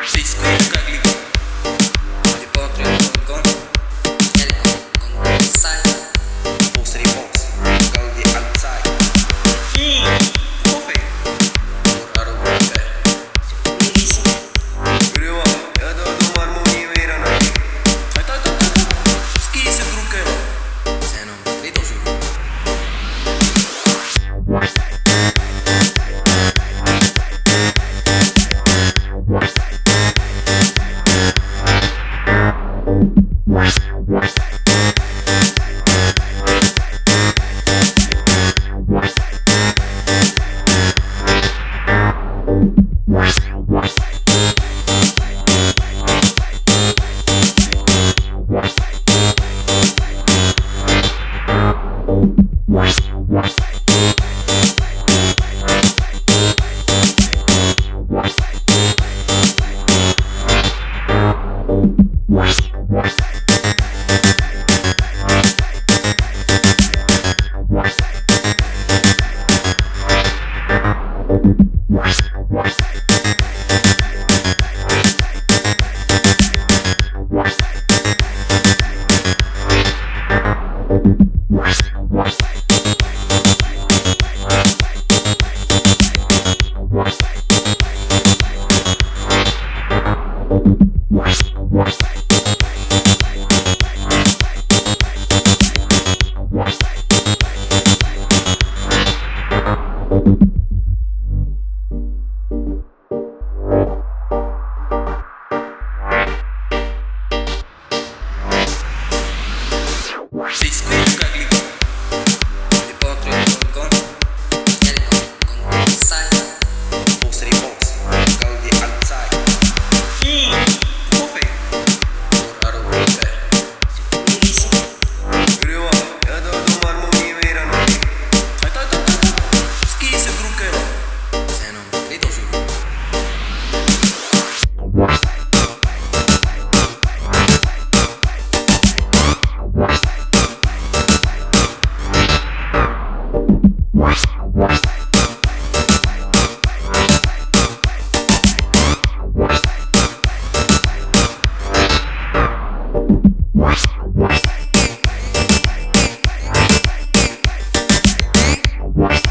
See? Si what?